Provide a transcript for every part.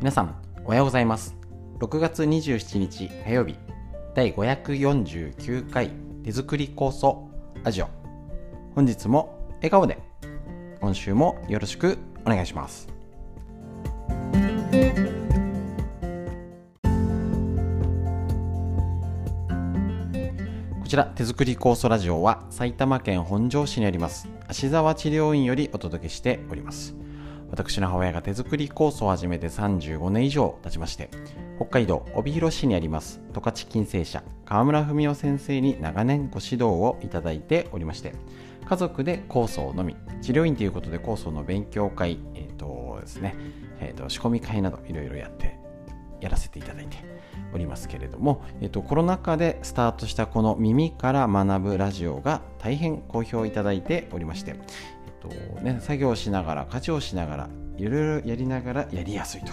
皆さんおはようございます。6月27日火曜日第549回手作り構想ラジオ。本日も笑顔で今週もよろしくお願いします。こちら手作り酵素ラジオは埼玉県本庄市にあります芦沢治療院よりお届けしております。私の母親が手作り酵素を始めて35年以上経ちまして北海道帯広市にあります十勝金星社川村文夫先生に長年ご指導をいただいておりまして家族で酵素を飲み治療院ということで酵素の勉強会えっ、ー、とですね、えーと、仕込み会などいろいろやってやらせていただいておりますけれども、えーと、コロナ禍でスタートしたこの耳から学ぶラジオが大変好評いただいておりまして、とね、作業しながら家事をしながらいろいろやりながらやりやすいと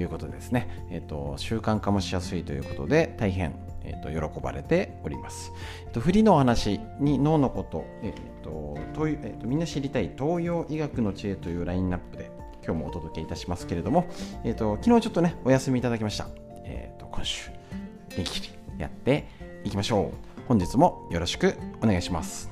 いうことですね、えーと、習慣化もしやすいということで大変、えーと、喜ばれております、えーと、振りのお話に脳のこと,、えーとえー、とみんな知りたい東洋医学の知恵というラインナップで今日もお届けいたしますけれども、えー、と昨日ちょっとねお休みいただきました、えー、と今週元気にやっていきましょう。本日もよろしくお願いします。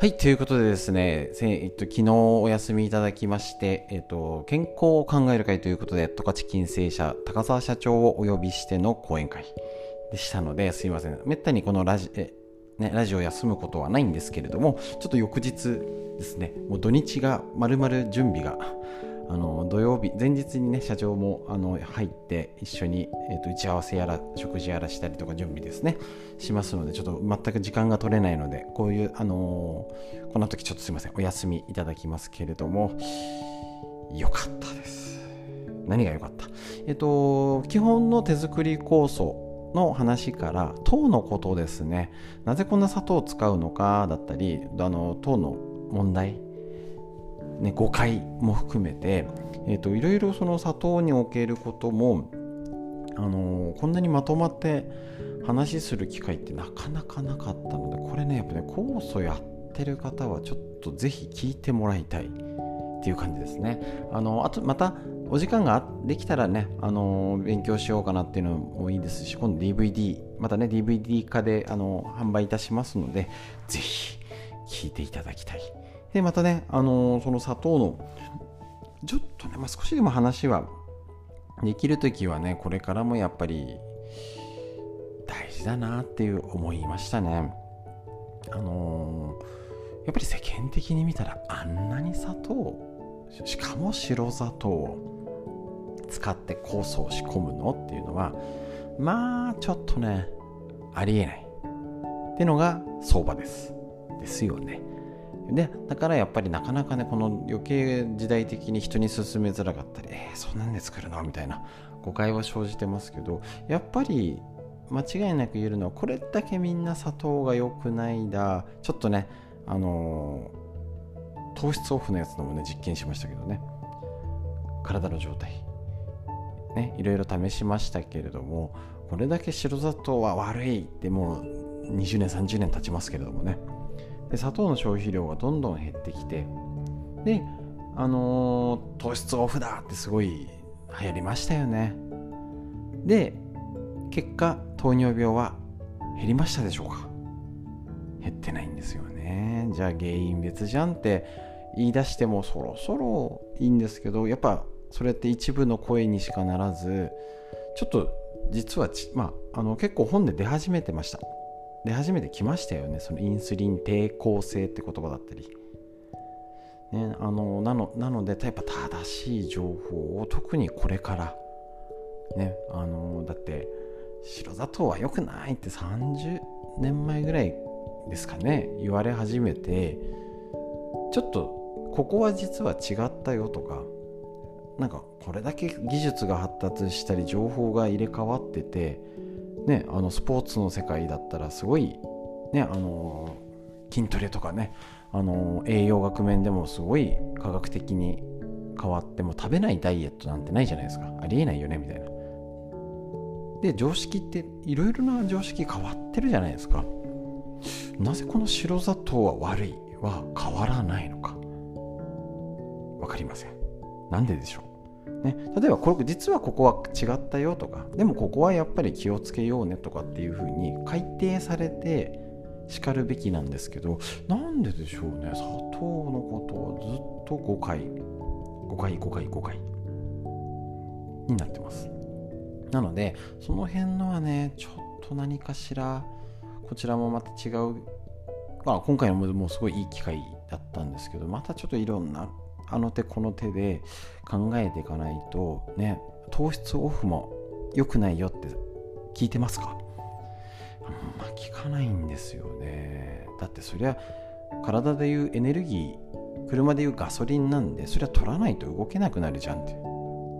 はい、ということでですね、えっと、昨日お休みいただきまして、えっと、健康を考える会ということで、十勝金星社高沢社長をお呼びしての講演会でしたので、すいません。めったにこのラジえ、ね、ラジオ休むことはないんですけれども、ちょっと翌日ですね、もう土日がまるまる準備があの土曜日前日にね社長もあの入って一緒に、えーと、打ち合わせやら食事やらしたりとか準備ですねしますのでちょっと全く時間が取れないのでこういうあのー、この時ちょっとすいませんお休みいただきますけれどもよかったです。何が良かった？えっ、ー、と基本の手作り酵素の話から糖のことですね。なぜこんな砂糖を使うのかだったりあの糖の問題ね、誤解も含めて、えーと、いろいろその砂糖におけることも、あのー、こんなにまとまって話する機会ってなかなかなかったのでこれねやっぱね酵素やってる方はちょっとぜひ聞いてもらいたいっていう感じですね。あのあとまたお時間ができたらね、あの勉強しようかなっていうのもいいですし今度 DVD またね DVD 化で、あの販売いたしますのでぜひ聞いていただきたいでまたね、あのー、その砂糖のちょっとね、まあ、少しでも話はできる時はねこれからもやっぱり大事だなっていう思いましたね。あのー、やっぱり世間的に見たらあんなに砂糖しかも白砂糖を使って酵素を仕込むのっていうのはまあちょっとねありえないってのが相場です。ですよね。でだからやっぱりなかなかねこの余計時代的に人に勧めづらかったりえー、そんなんで作るの？みたいな誤解は生じてますけどやっぱり間違いなく言えるのはこれだけみんな砂糖が良くないだちょっとねあのー、糖質オフのやつのもね実験しましたけどね。体の状態。ねいろいろ試しましたけれどもこれだけ白砂糖は悪いってもう20年30年経ちますけれどもね。で砂糖の消費量がどんどん減ってきてであのー、糖質オフだってすごい流行りましたよね。で結果糖尿病は減りましたでしょうか。減ってないんですよね。じゃあ原因別じゃんって言い出してもそろそろいいんですけどやっぱそれって一部の声にしかならずちょっと実はまあ、あの結構本で出始めてました。出始めてきましたよね。そのインスリン抵抗性って言葉だったり、ね、あのなのなのでやっぱ正しい情報を特にこれからねあのだって白砂糖は良くないって30年前ぐらいですかね言われ始めてちょっとここは実は違ったよとかなんかこれだけ技術が発達したり情報が入れ替わっててね、あのスポーツの世界だったらすごい、ね、あの筋トレとかねあの栄養学面でもすごい科学的に変わっても食べないダイエットなんてないじゃないですか。ありえないよねみたいな。で常識っていろいろな常識変わってるじゃないですか。なぜこの白砂糖は悪いは変わらないのか。分かりません。なんででしょう、ね、例えばこれ実はここは違ったよとかでもここはやっぱり気をつけようねとかっていうふうに改定されてしかるべきなんですけどなんででしょうね。砂糖のことをずっと誤解誤解誤解誤解になってます。なのでその辺のはねちょっと何かしらこちらもまた違う、まあ、今回のもすごいいい機会だったんですけどまたちょっといろんなあの手この手で考えていかないとね糖質オフも良くないよって聞いてますか？あんま聞かないんですよね。だってそりゃ体でいうエネルギー車でいうガソリンなんでそりゃ取らないと動けなくなるじゃんって。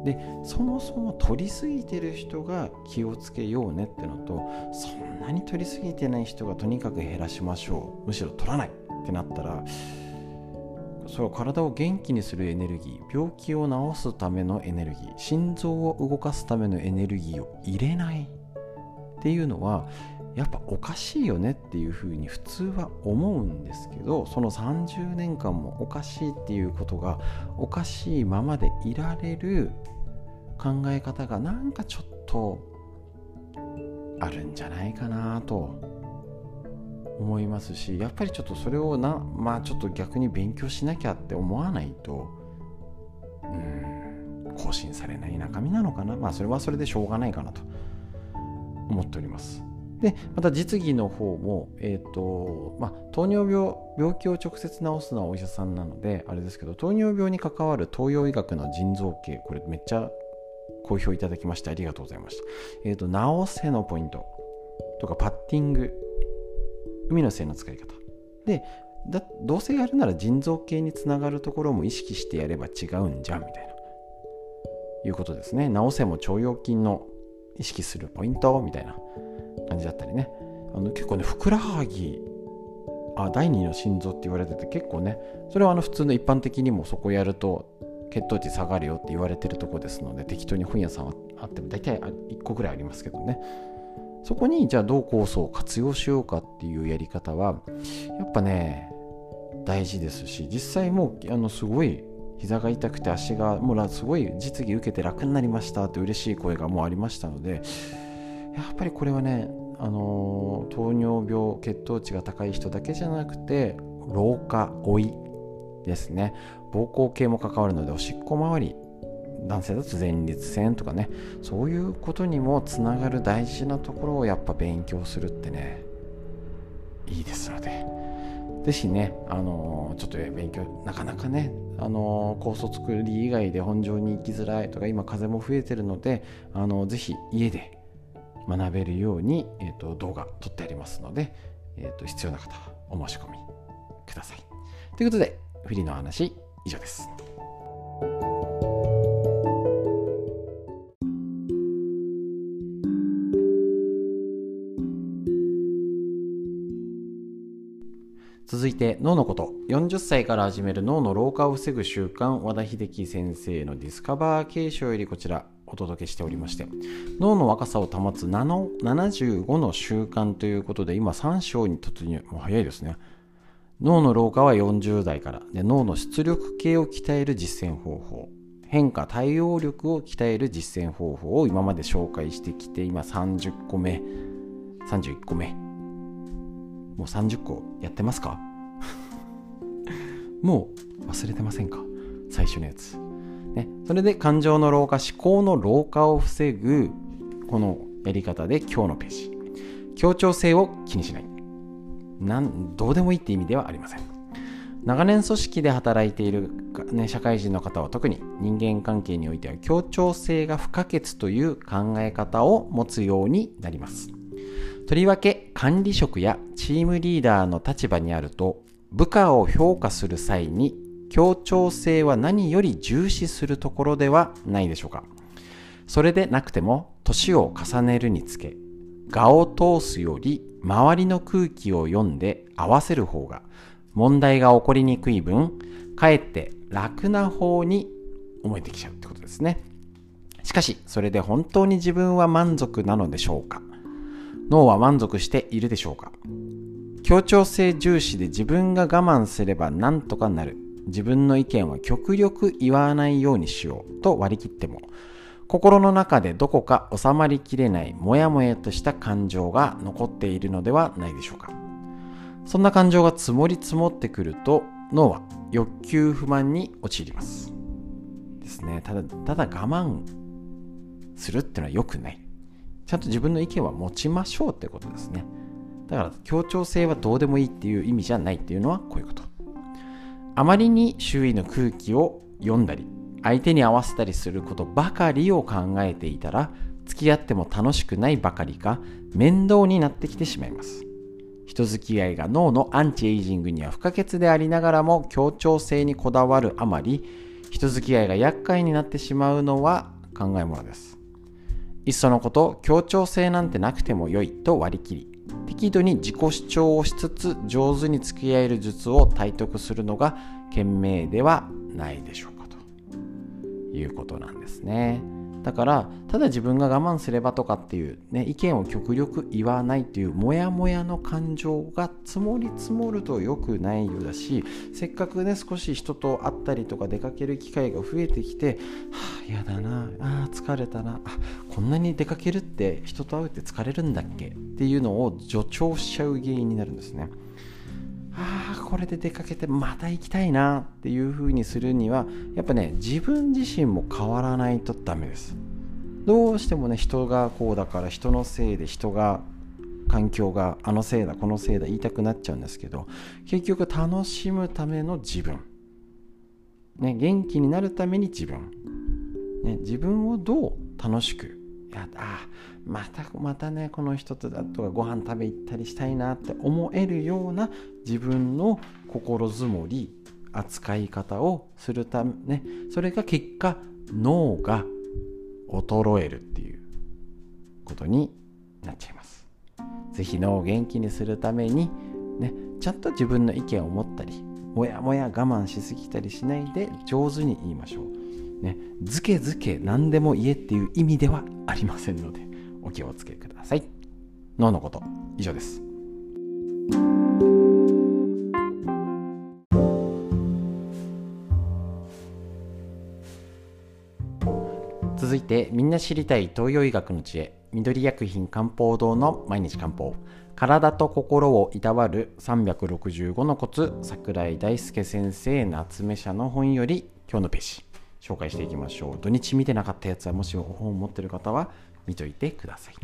でそもそも取りすぎてる人が気をつけようねってのとそんなに取りすぎてない人がとにかく減らしましょう。むしろ取らないってなったらそれは体を元気にするエネルギー病気を治すためのエネルギー心臓を動かすためのエネルギーを入れないっていうのはやっぱおかしいよねっていうふうに普通は思うんですけどその30年間もおかしいっていうことがおかしいままでいられる考え方がなんかちょっとあるんじゃないかなと思いますしやっぱりちょっとそれをなまあちょっと逆に勉強しなきゃって思わないとうん更新されない中身なのかなまあそれはそれでしょうがないかなと思っておりますでまた実技の方も、えーとまあ、糖尿病病気を直接治すのはお医者さんなのであれですけど糖尿病に関わる東洋医学の腎臓系これめっちゃ好評いただきましてありがとうございました。えっ、ー、と、直せのポイントとか、パッティング、海の性の使い方。で、だどうせやるなら腎臓系につながるところも意識してやれば違うんじゃんみたいな。いうことですね。直せも腸腰筋の意識するポイントみたいな感じだったりね。あの結構ね、ふくらはぎあ第二の心臓って言われてて結構ねそれはあの普通の一般的にもそこやると血糖値下がるよって言われてるとこですので適当に本屋さんはあっても大体1個ぐらいありますけどねそこにじゃあどう酵素を活用しようかっていうやり方はやっぱね大事ですし実際もうあのすごい膝が痛くて足がもうすごい実技受けて楽になりましたって嬉しい声がもうありましたのでやっぱりこれはねあの糖尿病血糖値が高い人だけじゃなくて老化老いですね。膀胱系も関わるのでおしっこ周り男性だと前立腺とかねそういうことにもつながる大事なところをやっぱ勉強するってねいいですので是非ねあのちょっと勉強なかなかねあの高卒作り以外で本庄に行きづらいとか今風も増えてるのであのぜひ家で学べるように、えーと、動画撮ってありますので、えーと必要な方はお申し込みください。ということでフリーの話以上です。て脳のこと。40歳から始める脳の老化を防ぐ習慣和田秀樹先生のディスカバー継承よりこちらお届けしておりまして。脳の若さを保つ75の習慣ということで今3章に突入。もう早いですね。脳の老化は40代から。で脳の出力系を鍛える実践方法。変化対応力を鍛える実践方法を今まで紹介してきて今30個目。31個目。もう30個やってますか？もう忘れてませんか？最初のやつ、ね、それで感情の老化思考の老化を防ぐこのやり方で今日のページ。協調性を気にしない。なんどうでもいいって意味ではありません。長年組織で働いている、ね、社会人の方は特に人間関係においては協調性が不可欠という考え方を持つようになります。とりわけ管理職やチームリーダーの立場にあると部下を評価する際に協調性は何より重視するところではないでしょうか。それでなくても年を重ねるにつけ画を通すより周りの空気を読んで合わせる方が問題が起こりにくい分かえって楽な方に思えてきちゃうってことですね。しかしそれで本当に自分は満足なのでしょうか。脳は満足しているでしょうか。協調性重視で自分が我慢すれば何とかなる。自分の意見は極力言わないようにしようと割り切っても。心の中でどこか収まりきれないモヤモヤとした感情が残っているのではないでしょうか。そんな感情が積もり積もってくると脳は欲求不満に陥ります。ですね。ただただ我慢するってのは良くない。ちゃんと自分の意見は持ちましょうってことですね。だから協調性はどうでもいいっていう意味じゃないっていうのはこういうこと。あまりに周囲の空気を読んだり相手に合わせたりすることばかりを考えていたら付き合っても楽しくないばかりか面倒になってきてしまいます。人付き合いが脳のアンチエイジングには不可欠でありながらも協調性にこだわるあまり人付き合いが厄介になってしまうのは考えものです。いっそのこと協調性なんてなくても良いと割り切り適度に自己主張をしつつ上手に付き合える術を体得するのが賢明ではないでしょうかということなんですね。だからただ自分が我慢すればとかっていう、ね、意見を極力言わないっていうモヤモヤの感情が積もり積もると良くないようだしせっかくね少し人と会ったりとか出かける機会が増えてきてはあ嫌だなあ疲れたなあこんなに出かけるって人と会うって疲れるんだっけっていうのを助長しちゃう原因になるんですね。あこれで出かけてまた行きたいなっていう風にするにはやっぱね自分自身も変わらないとダメです。どうしてもね人がこうだから人のせいで人が環境があのせいだこのせいだ言いたくなっちゃうんですけど結局楽しむための自分、ね、元気になるために自分、ね、自分をどう楽しくやあまたまたねこの人とだとかご飯食べ行ったりしたいなって思えるような自分の心づもり扱い方をするためねそれが結果脳が衰えるっていうことになっちゃいます。是非脳を元気にするためにねちゃんと自分の意見を持ったりもやもや我慢しすぎたりしないで上手に言いましょう。ねずけずけ何でも言えっていう意味ではありませんのでお気をつけください。脳のこと以上です。続いてみんな知りたい東洋医学の知恵緑薬品漢方堂の毎日漢方。体と心をいたわる365のコツ桜井大輔先生夏目社の本より今日のページ。紹介していきましょう。土日見てなかったやつはもし本を持ってる方は見といてください。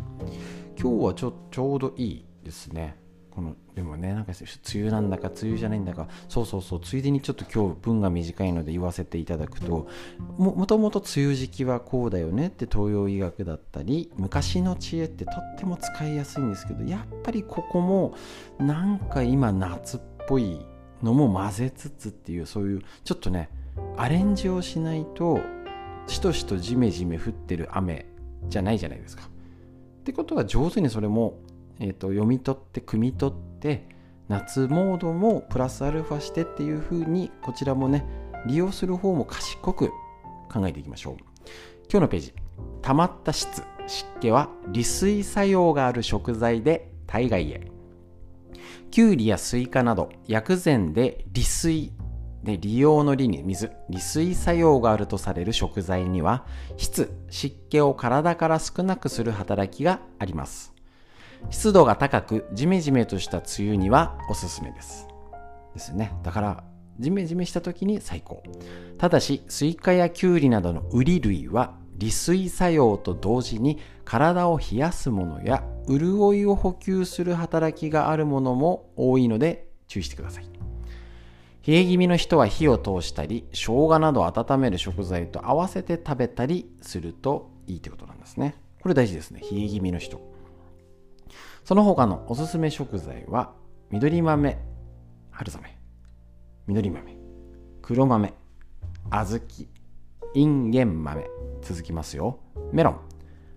今日はちょちょうどいいですね。このでもねなんか梅雨なんだか梅雨じゃないんだか。そうそうそう。ついでにちょっと今日文が短いので言わせていただくともともと梅雨時期はこうだよねって東洋医学だったり昔の知恵ってとっても使いやすいんですけどやっぱりここもなんか今夏っぽいのも混ぜつつっていうそういうちょっとねアレンジをしないとしとしとじめじめ降ってる雨じゃないじゃないですか。ってことは上手にそれも、えーと、読み取って汲み取って夏モードもプラスアルファしてっていうふうにこちらもね利用する方も賢く考えていきましょう。今日のページ溜まった質湿気は利水作用がある食材で体外へきゅうりやスイカなど薬膳で利水で利用の利に水利水作用があるとされる食材には質湿気を体から少なくする働きがあります。湿度が高くジメジメとした梅雨にはおすすめです。ですね。だからジメジメした時に最高。ただしスイカやキュウリなどのウリ類は利水作用と同時に体を冷やすものや潤いを補給する働きがあるものも多いので注意してください。冷え気味の人は火を通したり生姜など温める食材と合わせて食べたりするといいということなんですね。これ大事ですね。冷え気味の人。その他のおすすめ食材は緑豆春雨。緑豆。黒豆。小豆。インゲン豆。続きますよ。メロン。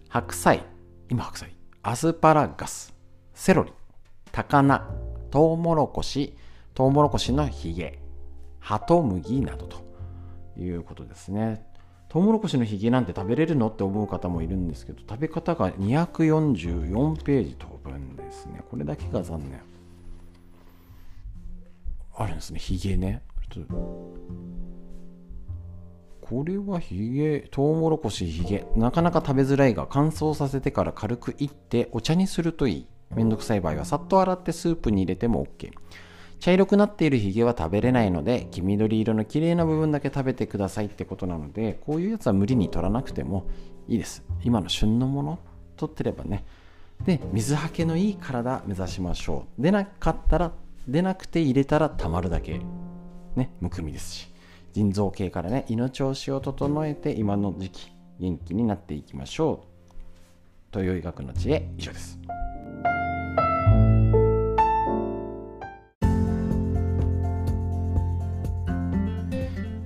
白菜。今白菜。アスパラガス。セロリ。高菜。トウモロコシ。トウモロコシのヒゲ、ハトムギなどということですね。トウモロコシのヒゲなんて食べれるのって思う方もいるんですけど食べ方が244ページ飛ぶんですね。これだけが残念。あるんですね。ヒゲね。これはヒゲトウモロコシヒゲ。なかなか食べづらいが乾燥させてから軽くいってお茶にするといい。めんどくさい場合はさっと洗ってスープに入れても OK 茶色くなっているヒゲは食べれないので黄緑色の綺麗な部分だけ食べてくださいってことなのでこういうやつは無理に取らなくてもいいです。今の旬のもの取ってればね。で水はけのいい体目指しましょう。出なかったら出なくて入れたらたまるだけ。ねむくみですし。腎臓系からね胃の調子を整えて今の時期元気になっていきましょう。という医学の知恵以上です。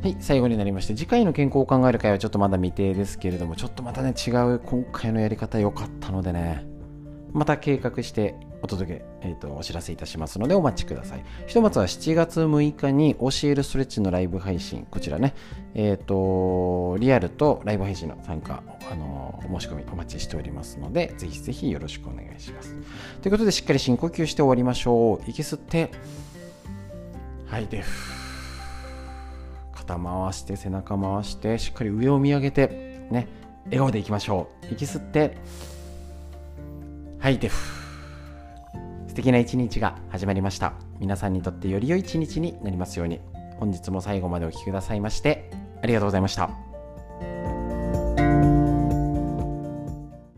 はい、最後になりまして、次回の健康を考える会はちょっとまだ未定ですけれども、ちょっとまたね、違う今回のやり方良かったのでね、また計画してお届け、えーと、お知らせいたしますのでお待ちください。ひとまずは7月6日に教えるストレッチのライブ配信、こちらね、えっ、ー、と、リアルとライブ配信の参加、あのお申し込みお待ちしておりますので、ぜひぜひよろしくお願いします。ということで、しっかり深呼吸して終わりましょう。息吸って、はい、で、肩回して背中回してしっかり上を見上げてね笑顔でいきましょう。息吸って吐いて素敵な一日が始まりました。皆さんにとってより良い一日になりますように。本日も最後までお聴きくださいましてありがとうございました。